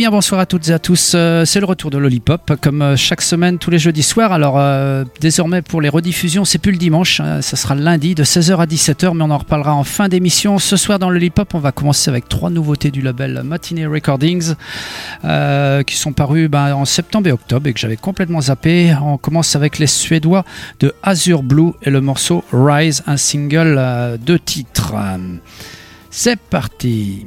Bien bonsoir à toutes et à tous, euh, c'est le retour de Lollipop comme euh, chaque semaine tous les jeudis soirs. Alors euh, désormais pour les rediffusions c'est plus le dimanche, hein, ça sera lundi de 16h à 17h mais on en reparlera en fin d'émission. Ce soir dans Lollipop on va commencer avec trois nouveautés du label Matinee Recordings qui sont parues ben, en septembre et octobre et que j'avais complètement zappé. On commence avec les Suédois de Azure Blue et le morceau Rise, un single de titre. C'est parti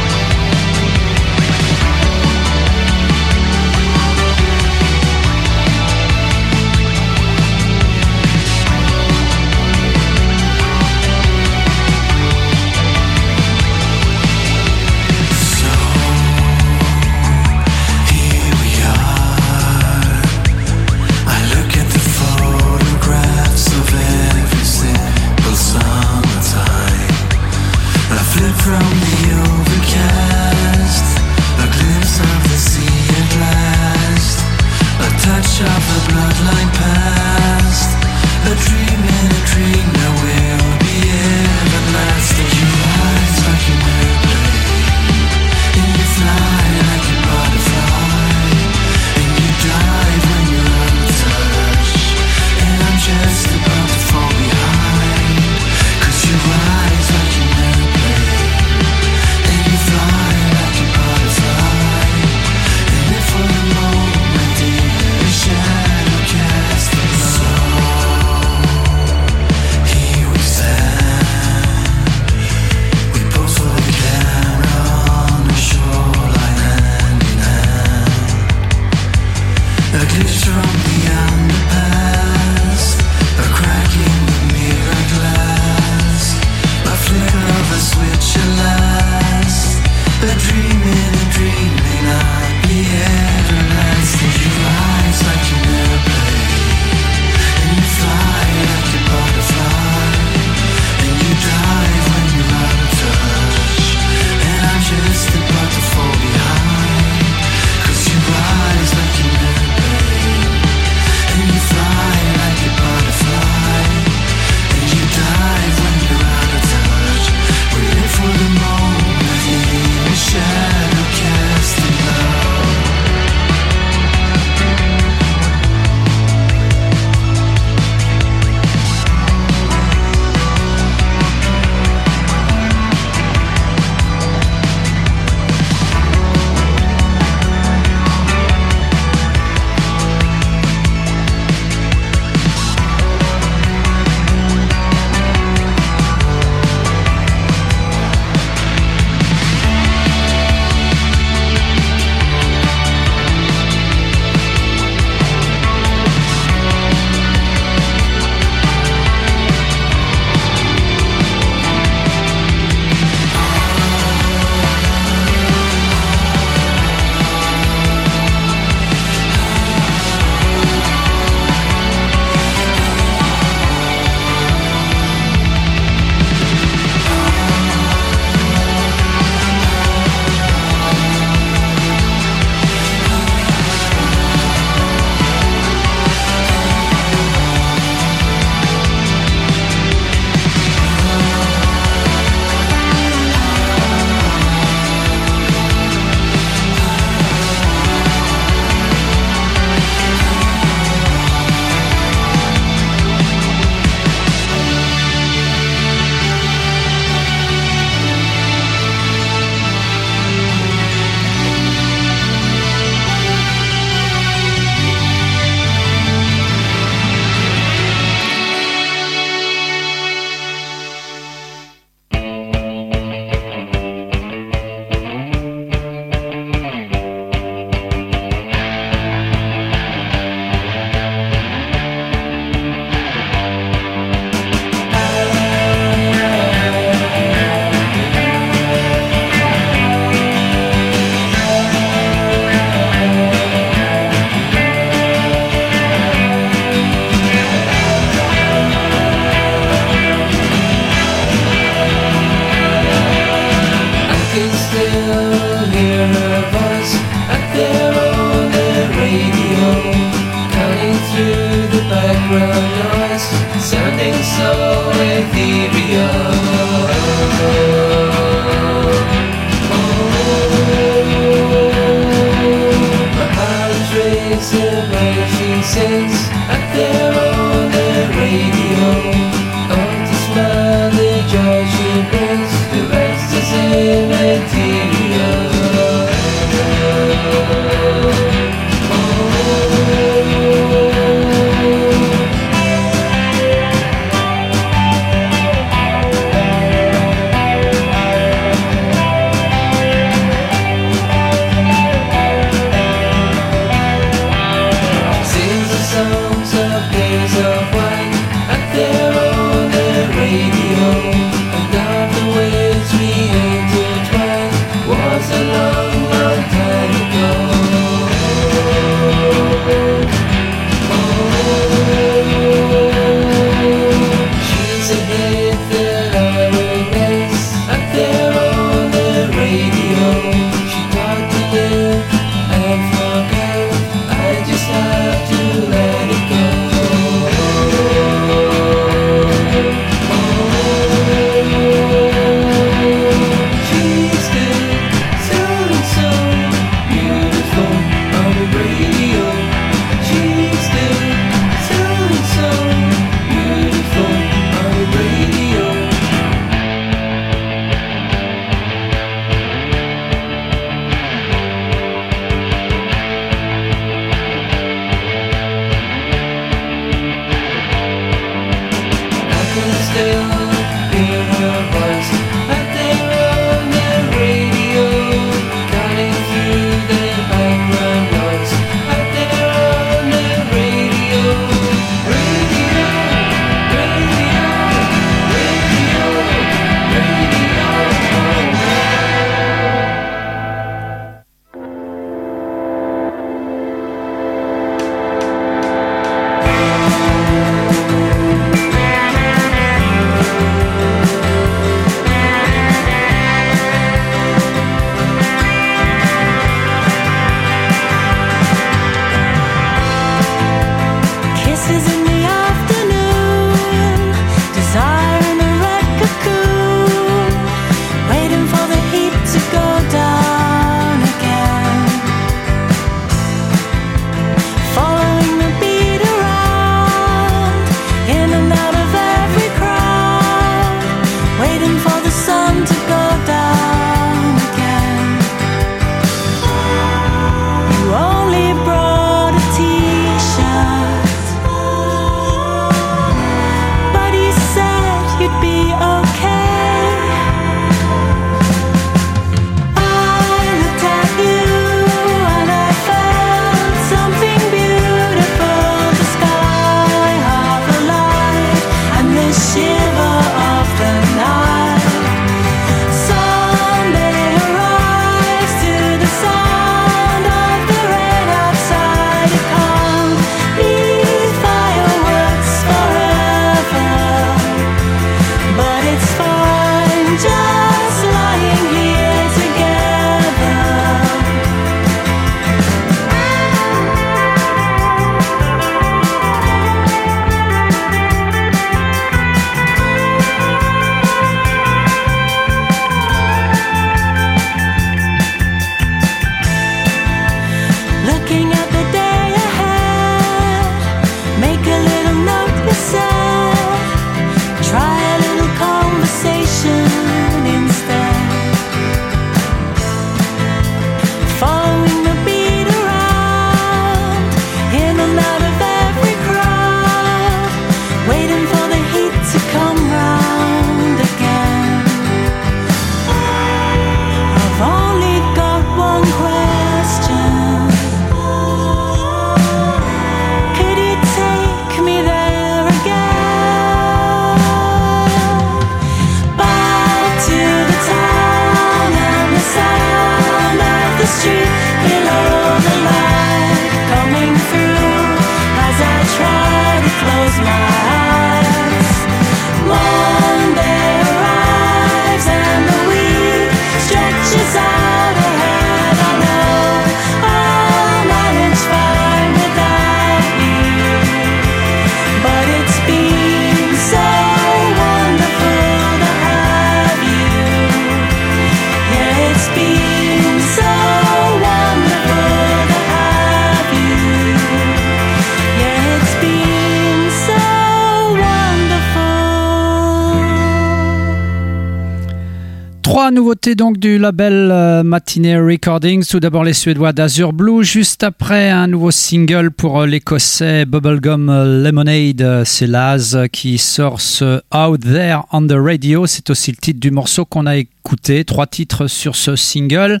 nouveautés donc du label euh, Recordings. Tout d'abord les Suédois d'Azure Blue, juste après un nouveau single pour euh, l'écossais Bubblegum Lemonade. C'est Laz qui sort ce Out There on the Radio. C'est aussi le titre du morceau qu'on a écouté. Trois titres sur ce single.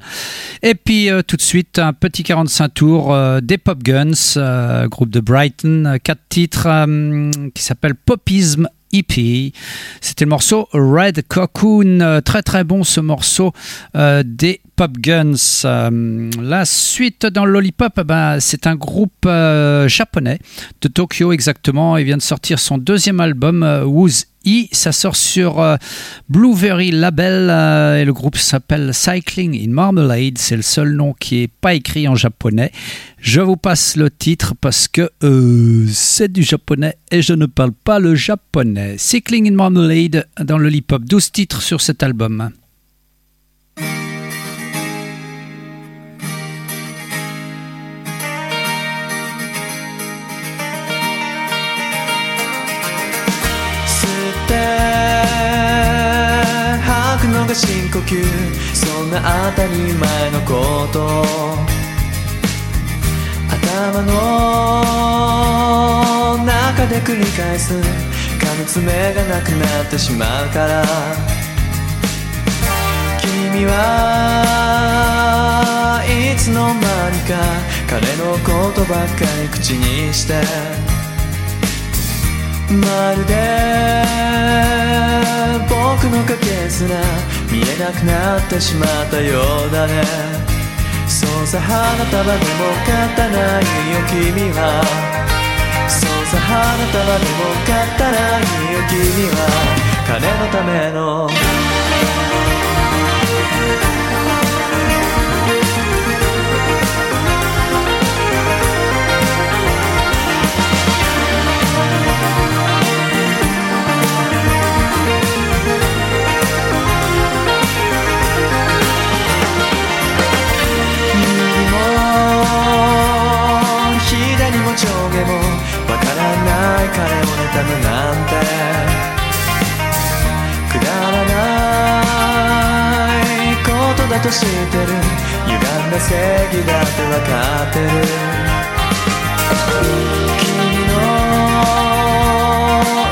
Et puis euh, tout de suite un petit 45 tours des Pop Guns, groupe de Brighton. Quatre titres qui s'appellent Popism EP. C'était le morceau Red Cocoon. Euh, très très bon ce morceau euh, des Pop Guns. Euh, la suite dans Lollipop, ben, c'est un groupe japonais de Tokyo exactement. Il vient de sortir son deuxième album, Who's E. Ça sort sur euh, Blueberry Label euh, et le groupe s'appelle Cycling in Marmalade. C'est le seul nom qui n'est pas écrit en japonais. Je vous passe le titre parce que euh, c'est du japonais et je ne parle pas le japonais. Cycling in Marmalade dans le hip-hop. 12 titres sur cet album. が深呼吸。そんな当たり前のこと。頭の中で繰り返す。噛爪がなくなってしまうから。君はいつの間にか彼のことばっかり口にして。まるで僕の影すら見えなくなってしまったようだね。そうさ花束でも勝たないよ君は。そうさ花束でも勝たないよ君は。金のための彼を妬むなんて。くだらないことだと知ってる。歪んだ正義だってわかってる。君の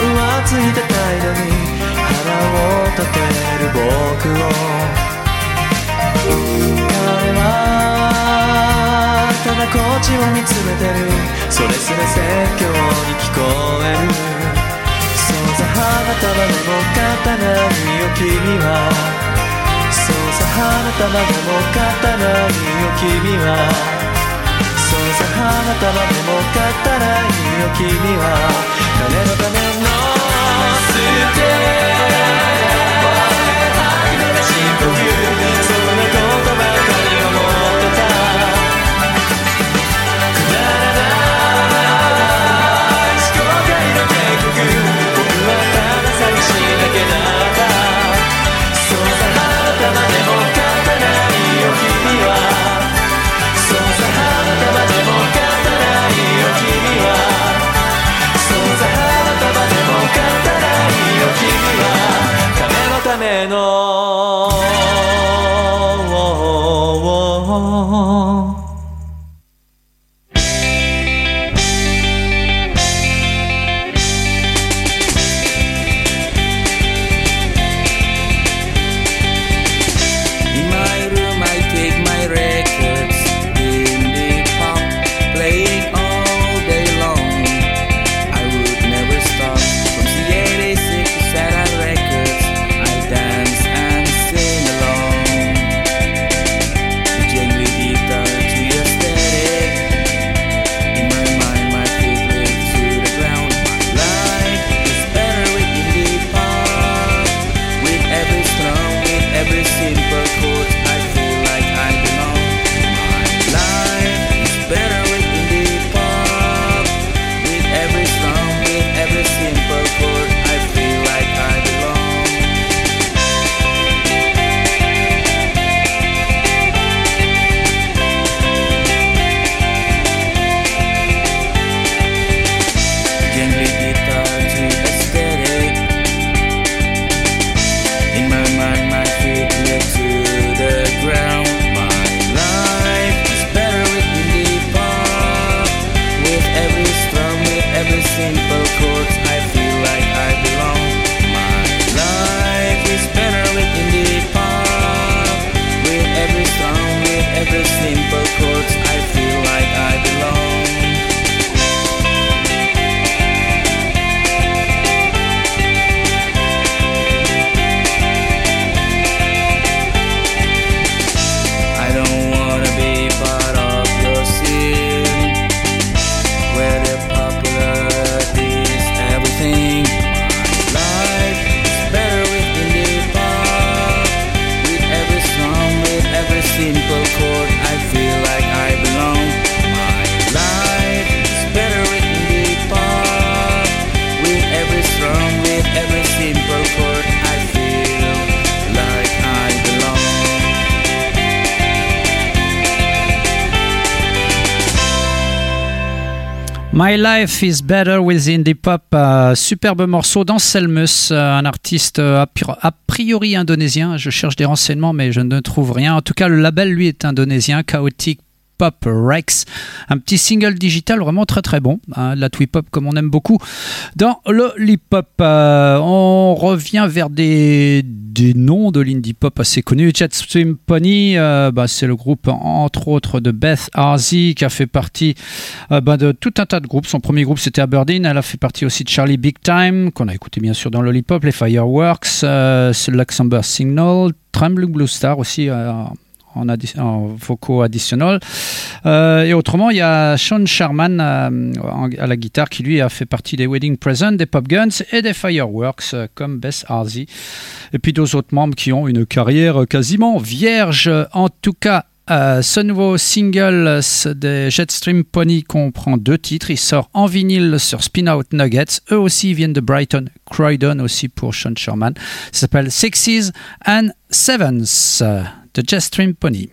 浮ついた態度に腹を立てる僕を。彼はただこっちを見つめてる。それすら説教に聞こえる。束でも刀によ君は。そうさ花束でも刀によ君は。そうさ花束でも刀によ君は。金のための捨て。深呼喏，My Life is Better with Indie Pop, euh, superbe morceau d'Anselmus, euh, un artiste euh, a priori indonésien. Je cherche des renseignements, mais je ne trouve rien. En tout cas, le label, lui, est indonésien. Chaotic Pop Rex. Un petit single digital vraiment très très bon. Hein, la twee pop comme on aime beaucoup. Dans Lollipop, euh, on revient vers des, des noms de l'indie pop assez connus. Jetstream Pony, euh, bah, c'est le groupe entre autres de Beth Arzy qui a fait partie euh, bah, de tout un tas de groupes. Son premier groupe c'était Aberdeen. Elle a fait partie aussi de Charlie Big Time qu'on a écouté bien sûr dans Lollipop, les Fireworks, Luxembourg Signal, Trembling Blue Star aussi en, vocaux additionnels. Euh, et autrement, il y a Sean Sherman euh, à la guitare qui lui a fait partie des Wedding Present, des Pop Guns et des Fireworks euh, comme Bess Harzi. Et puis d'autres autres membres qui ont une carrière quasiment vierge. En tout cas, ce nouveau single des Jetstream Pony comprend deux titres. Il sort en vinyle sur Spin Out Nuggets. Eux aussi viennent de Brighton, Croydon aussi pour Sean Sherman. Ça s'appelle Sixes and Sevens de Jetstream Pony.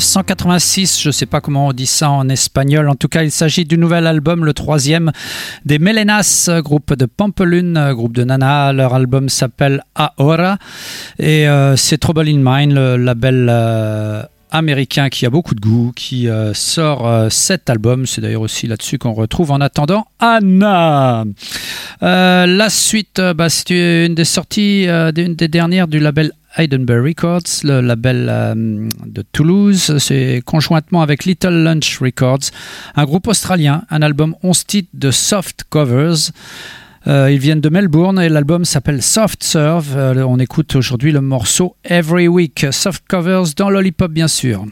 1986, je ne sais pas comment on dit ça en espagnol. En tout cas, il s'agit du nouvel album, le troisième des Melenas, groupe de Pampelune, groupe de Nana. Leur album s'appelle Ahora et euh, c'est Trouble in Mind, le label euh, américain qui a beaucoup de goût, qui euh, sort cet album. C'est d'ailleurs aussi là-dessus qu'on retrouve en attendant Anna. la suite, bah, c'est une des sorties, une des dernières du label Heidenberg Records, le label euh, de Toulouse. C'est conjointement avec Little Lunch Records, un groupe australien, un album 11 titres de soft covers. Euh, ils viennent de Melbourne et l'album s'appelle Soft Serve. Euh, on écoute aujourd'hui le morceau Every Week. Soft covers dans Lollipop, bien sûr.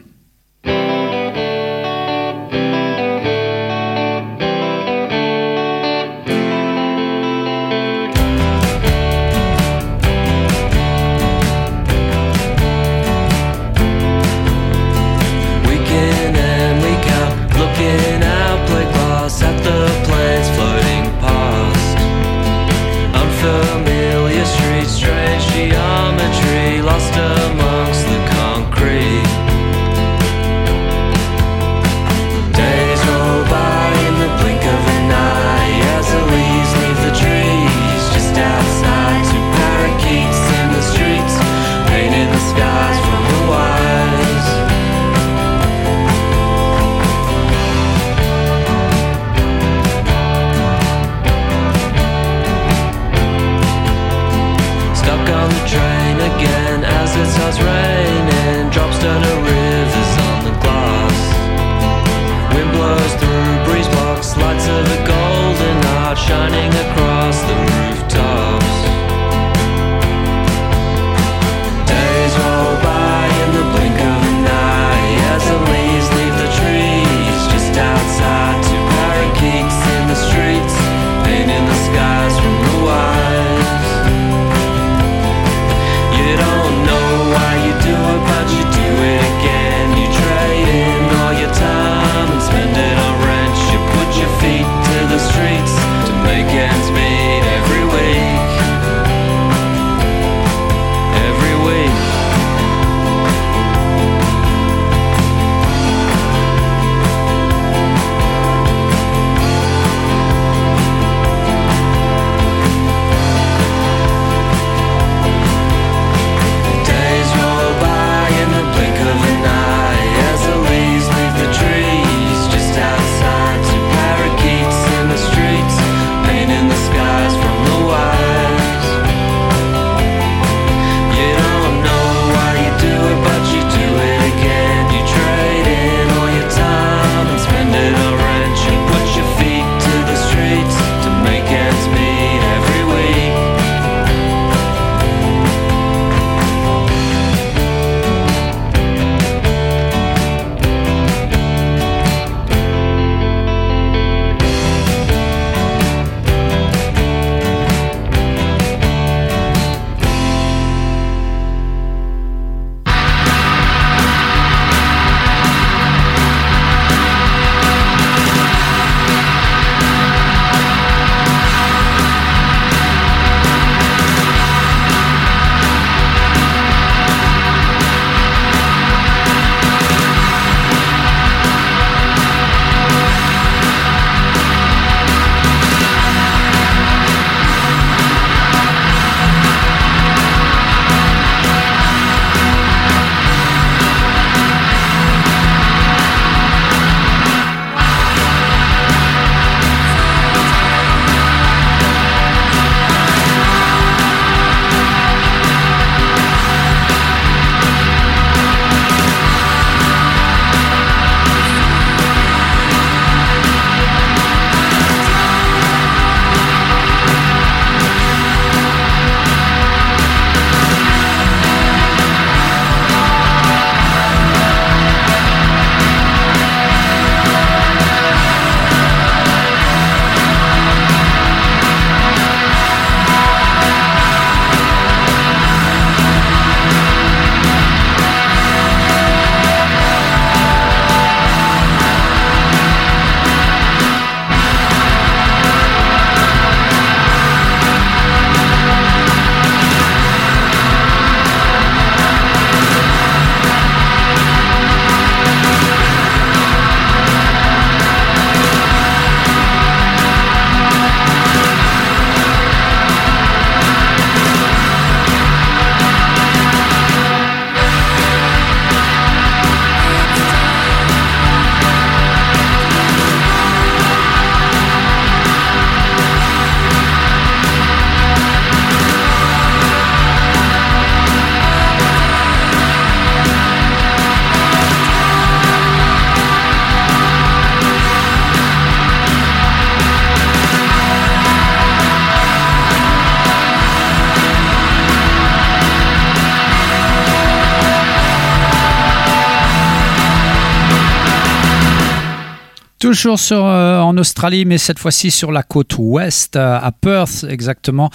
Toujours euh, en Australie, mais cette fois-ci sur la côte ouest, euh, à Perth exactement.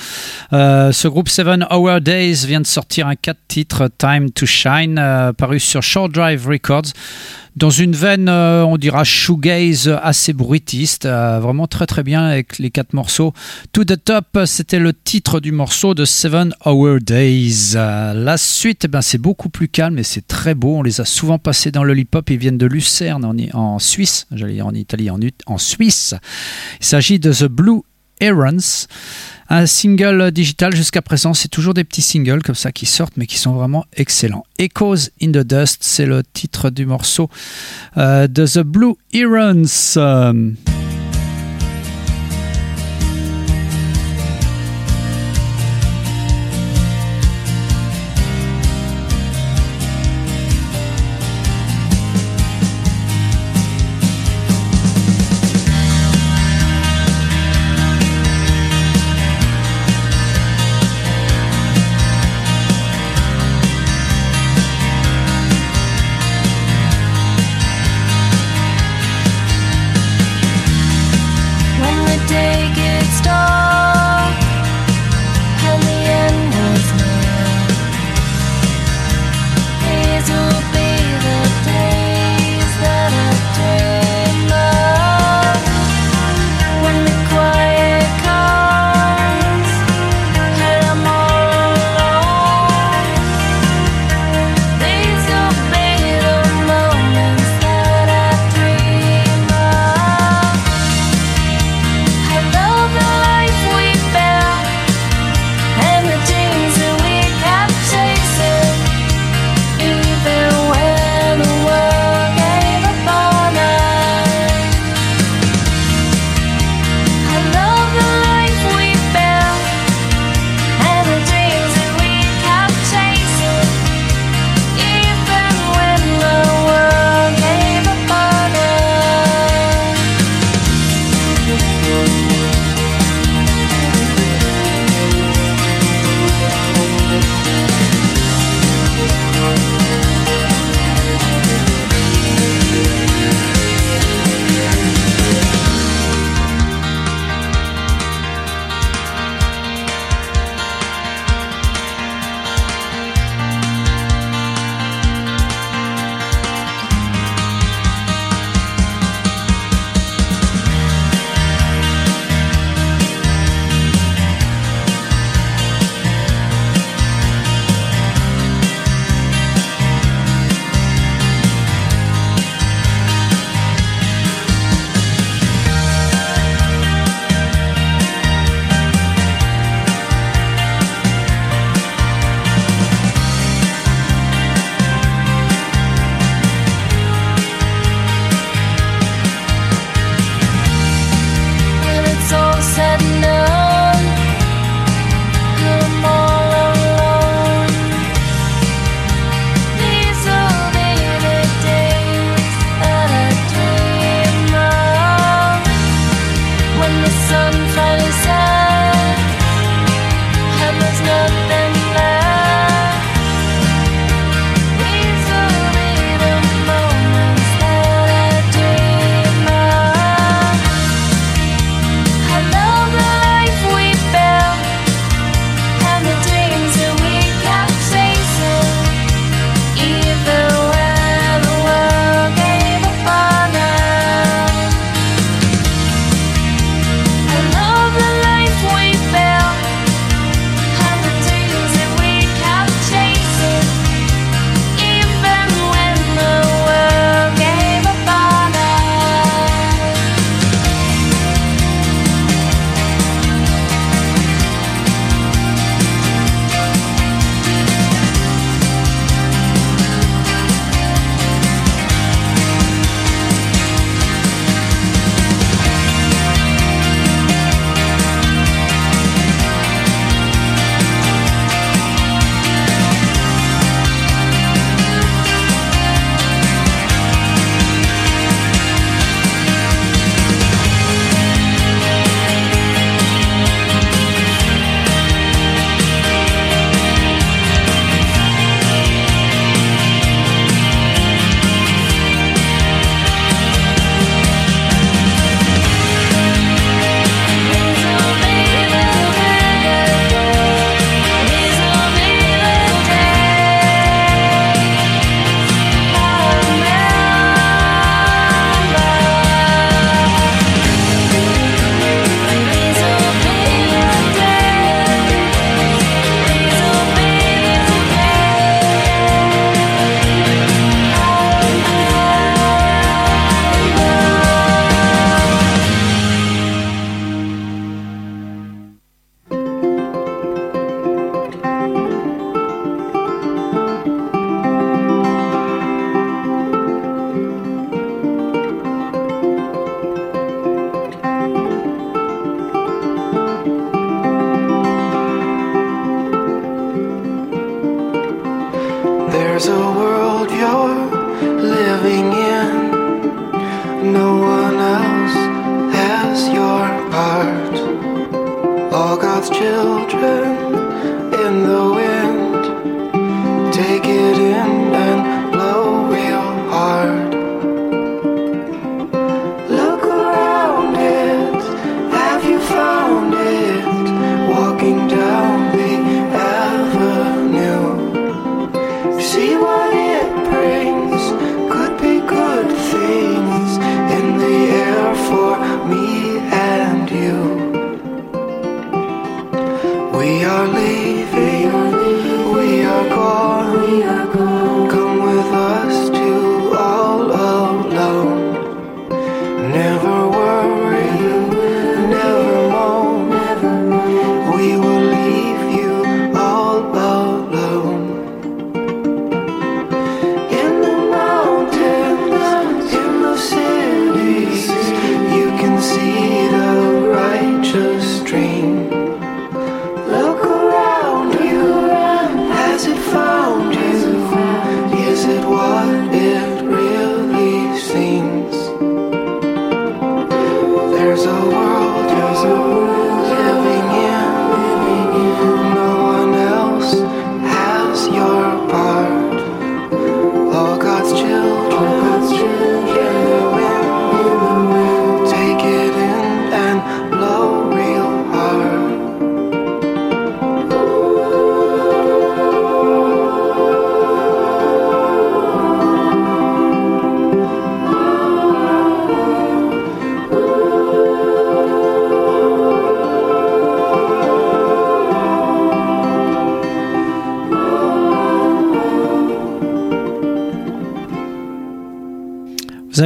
Euh, ce groupe Seven Hour Days vient de sortir un 4 titres, Time to Shine, paru sur Short Drive Records dans une veine, euh, on dira shoegaze assez bruitiste, euh, vraiment très très bien avec les quatre morceaux. To the Top, c'était le titre du morceau de Seven Hour Days. Euh, la suite, eh ben, c'est beaucoup plus calme et c'est très beau. On les a souvent passés dans le hip-hop. Ils viennent de Lucerne en, en Suisse, j'allais dire en Italie, en, en Suisse. Il s'agit de The Blue Errands. Un single digital jusqu'à présent, c'est toujours des petits singles comme ça qui sortent, mais qui sont vraiment excellents. Echoes in the Dust, c'est le titre du morceau euh, de The Blue Errands.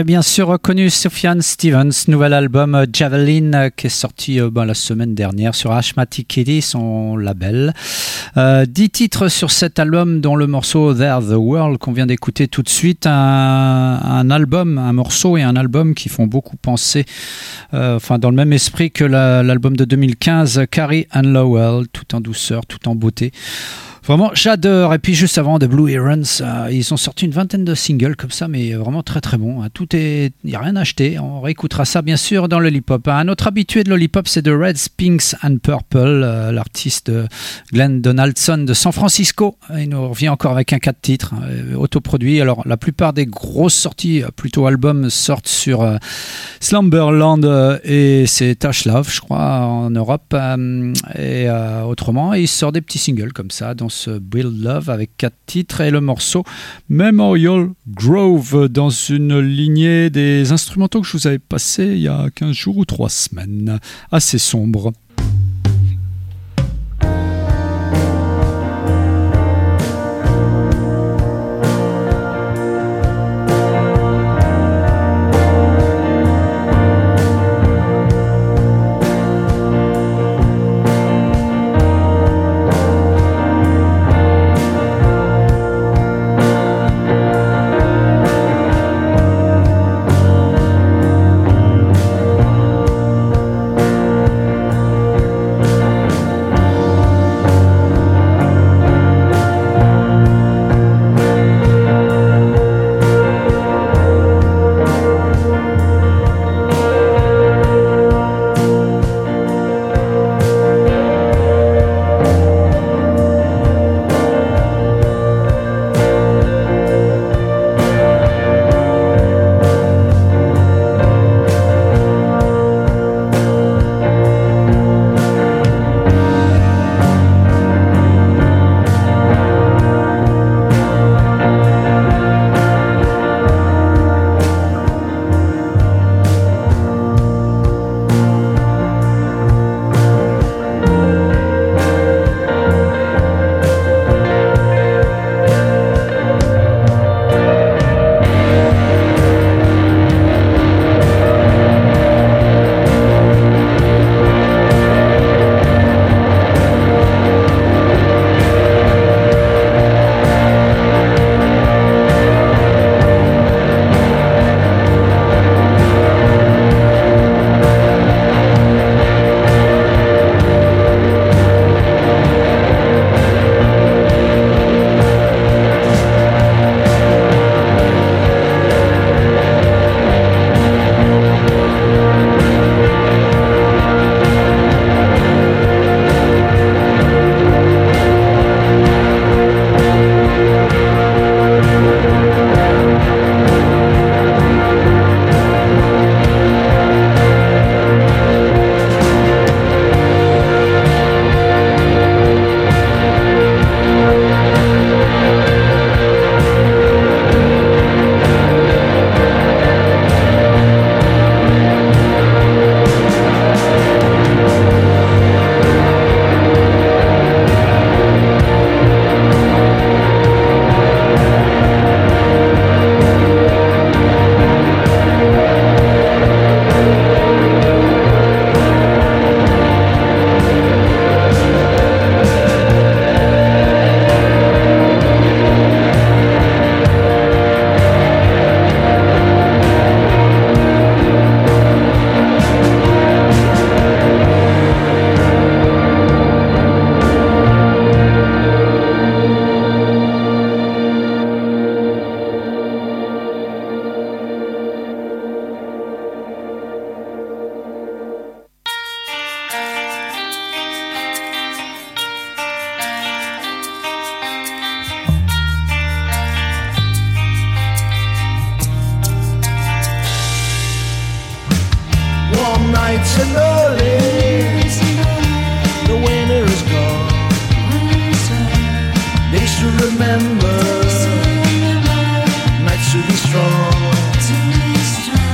Bien sûr reconnu Sufjan Stevens, nouvel album euh, Javelin euh, qui est sorti euh, ben, la semaine dernière sur Ashmatic Kitty, son label. Dix titres sur cet album, dont le morceau There the World qu'on vient d'écouter tout de suite. Un, album, un morceau et un album qui font beaucoup penser, enfin dans le même esprit que l'album de 2015, Carrie and Lowell, tout en douceur, tout en beauté. Vraiment, j'adore. Et puis juste avant, The Blue Herons, euh, ils ont sorti une vingtaine de singles comme ça, mais vraiment très très bon. Hein. Tout est, il n'y a rien à acheter. On réécoutera ça bien sûr dans Lollipop. Un autre habitué de Lollipop, c'est The Reds, Pinks and Purple, euh, l'artiste Glenn Donaldson de San Francisco. Il nous revient encore avec un 4 titres euh, autoproduit. Alors la plupart des grosses sorties, euh, plutôt albums, sortent sur euh, Slumberland et c'est Tash Love, je crois, en Europe. et autrement, il sort des petits singles comme ça, dans Build Love avec quatre titres et le morceau Memorial Grove dans une lignée des instrumentaux que je vous avais passé il y a 15 jours ou 3 semaines. Assez sombre.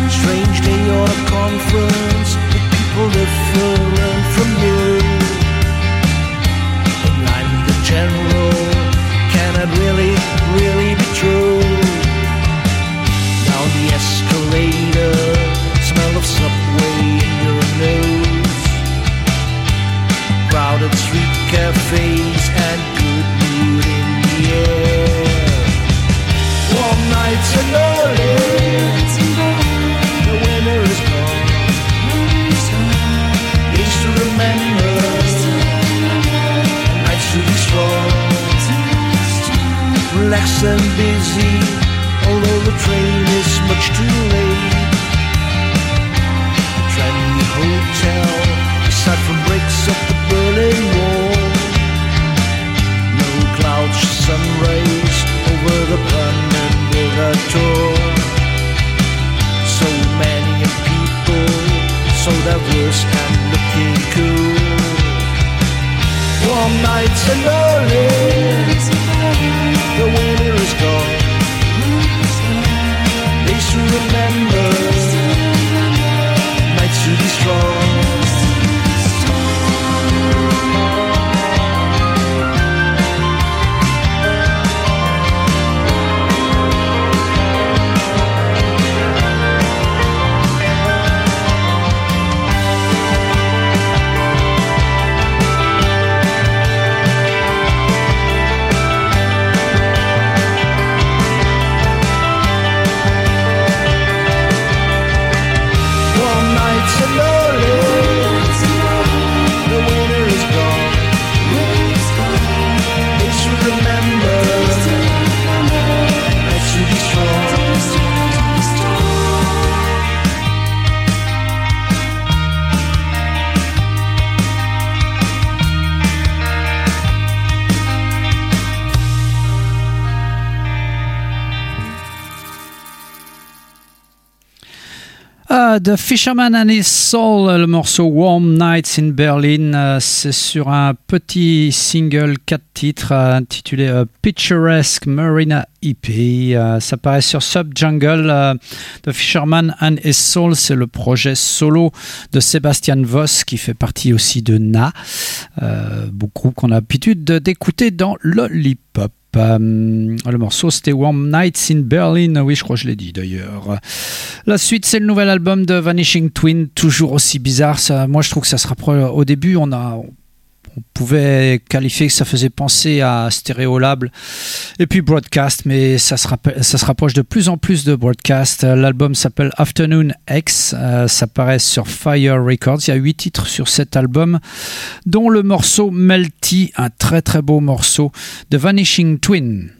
Strange day on a conference with people different from you. The Fisherman and His Soul, le morceau Warm Nights in Berlin, euh, c'est sur un petit single 4 titres euh, intitulé euh, Picturesque Marina EP. Ça paraît sur Subjungle. euh, The Fisherman and His Soul, c'est le projet solo de Sébastien Voss qui fait partie aussi de Na, beaucoup qu'on a l'habitude de- d'écouter dans Lollipop. Le morceau c'était Warm Nights in Berlin, oui je crois que je l'ai dit d'ailleurs. La suite, c'est le nouvel album de Vanishing Twin, toujours aussi bizarre. Moi, je trouve que ça se rapproche. Au début, on a, on pouvait qualifier que ça faisait penser à Stereolab et puis Broadcast, mais ça se, rapproche de plus en plus de Broadcast. L'album s'appelle Afternoon X. euh, ça paraît sur Fire Records. Il y a huit titres sur cet album, dont le morceau Melty, un très très beau morceau de Vanishing Twin.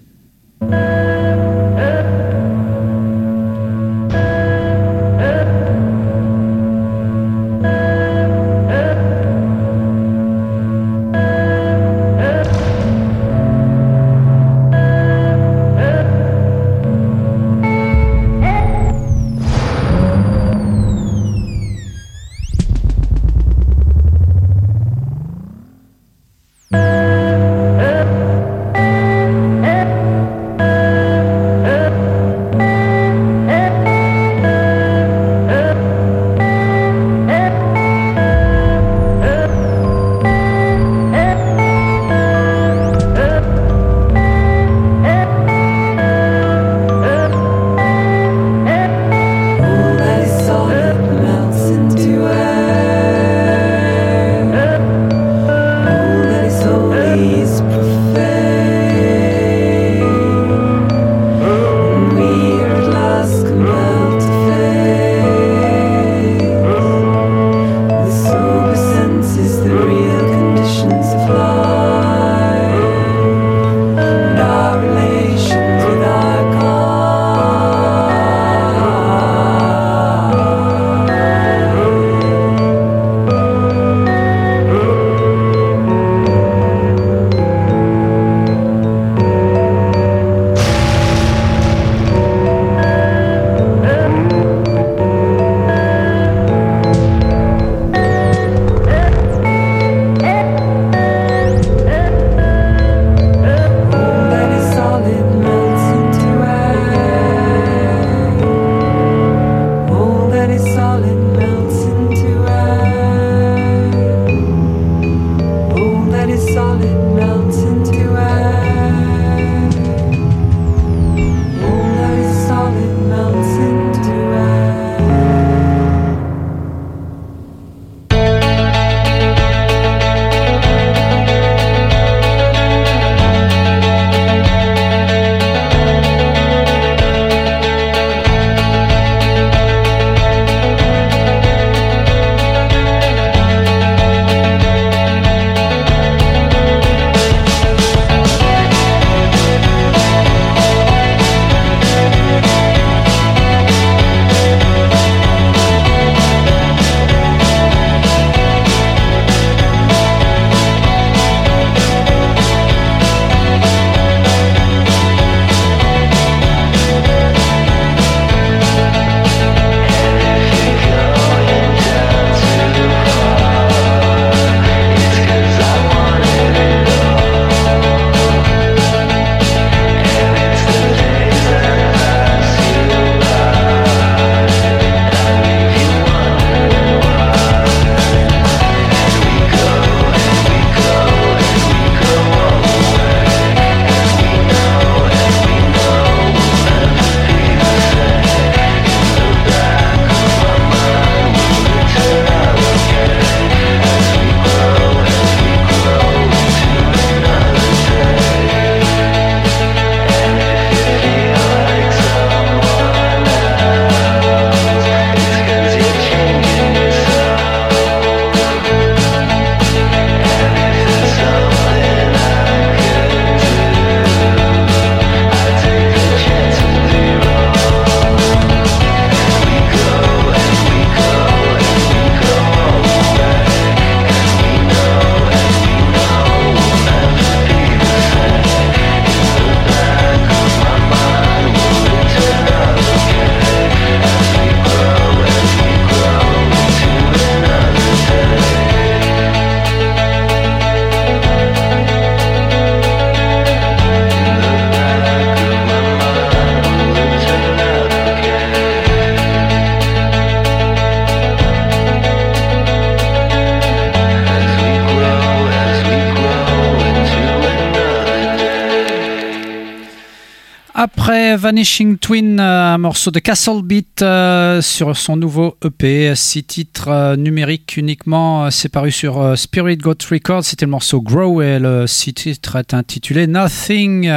Après Vanishing Twin, euh, un morceau de Castle Beat euh, sur son nouveau EP, six titres euh, numériques uniquement, c'est paru sur Spirit Got Records, c'était le morceau Grow et le six titres est intitulé Nothing,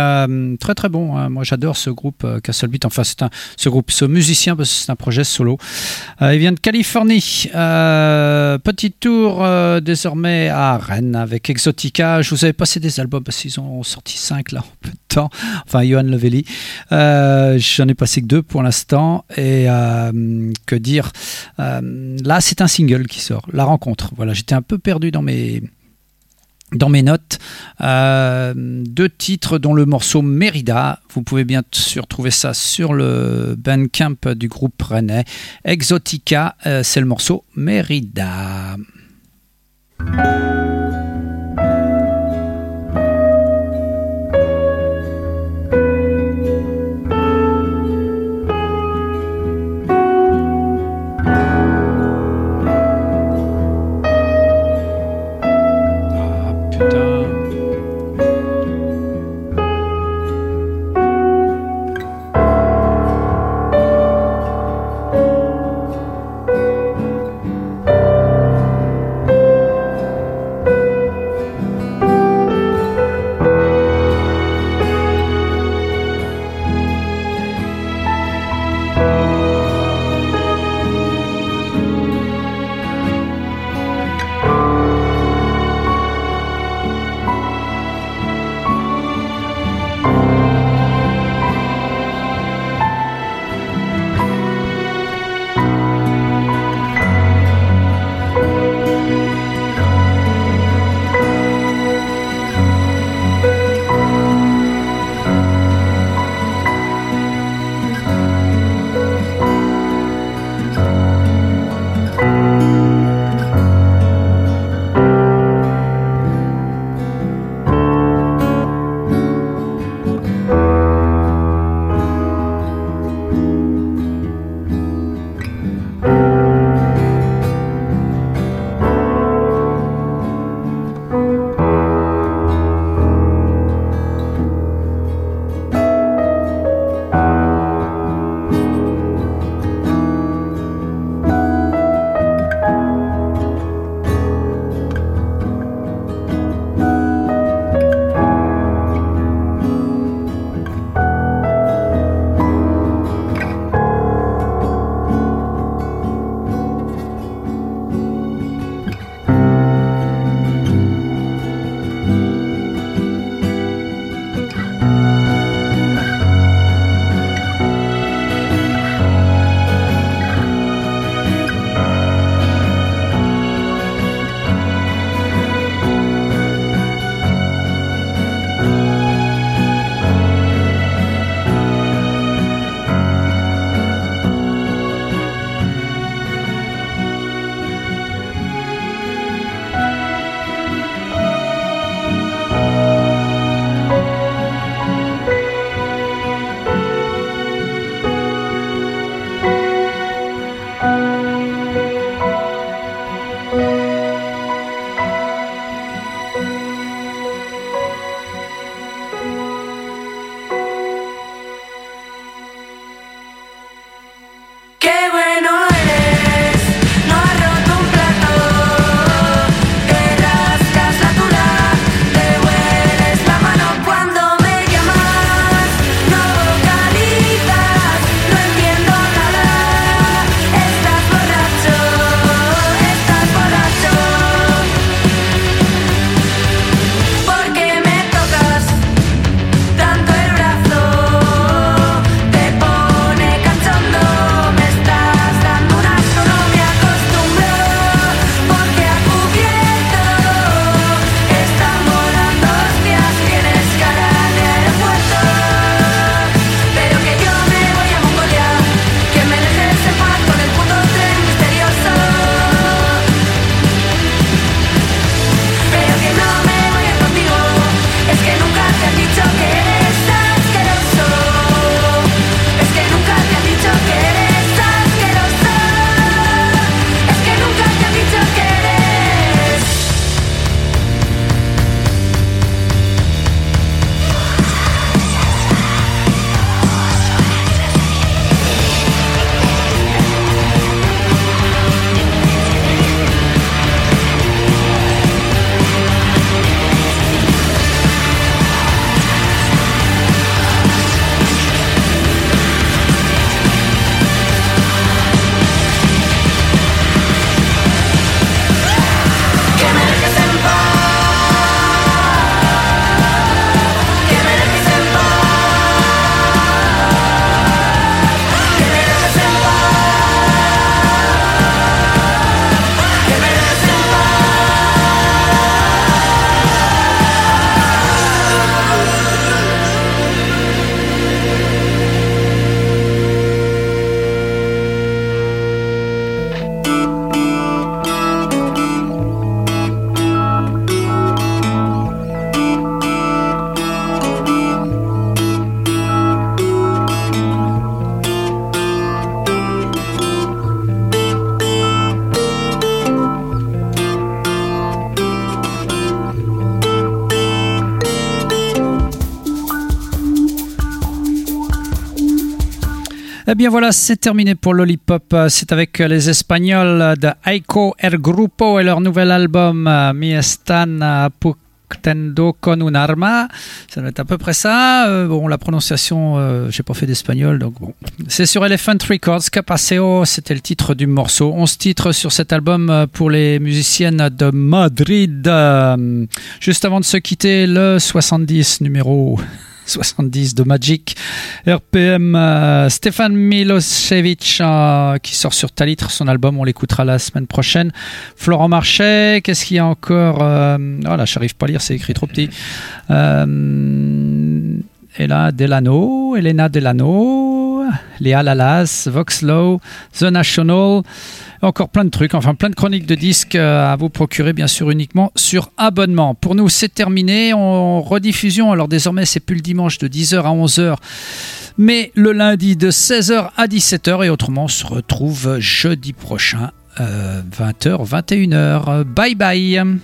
très très bon, hein. moi j'adore ce groupe Castle Beat, enfin c'est un, ce groupe, ce musicien, parce que c'est un projet solo. il vient de Californie, petit tour désormais à Rennes avec Exotica, je vous avais passé des albums parce qu'ils ont sorti cinq là en peu de temps, enfin Johan Levelli. Euh, j'en ai passé que deux pour l'instant. Et euh, que dire euh, Là, c'est un single qui sort, La Rencontre. Voilà, j'étais un peu perdu dans mes dans mes notes, deux titres dont le morceau Mérida. Vous pouvez bien sûr trouver ça sur le Bandcamp du groupe Rennais. Exotica, c'est le morceau Mérida. Eh bien voilà, c'est terminé pour Lollipop. C'est avec les Espagnols de Aiko El Grupo et leur nouvel album Mi Estan Tendo con un arma, ça doit être à peu près ça. Euh, bon, la prononciation, euh, j'ai pas fait d'espagnol, donc bon. C'est sur Elephant Records, Capaceo, c'était le titre du morceau. 11 titres sur cet album euh, pour les musiciennes de Madrid. juste avant de se quitter, le 70 numéro 70 de Magic. RPM, euh, Stéphane Milosevic euh, qui sort sur Talitre, son album, on l'écoutera la semaine prochaine. Florent Marchais, qu'est-ce qu'il y a encore euh, Voilà, j'arrive pas à lire, c'est écrit trop petit. Ella Delano, Elena Delano, Léa Lalas, Voxlow, The National encore plein de trucs, enfin plein de chroniques de disques euh, à vous procurer bien sûr uniquement sur abonnement. Pour nous c'est terminé, en rediffusion, alors désormais c'est plus le dimanche de 10h à 11h, mais le lundi de 16h à 17h et autrement on se retrouve jeudi prochain 20h, euh, 21h. Bye bye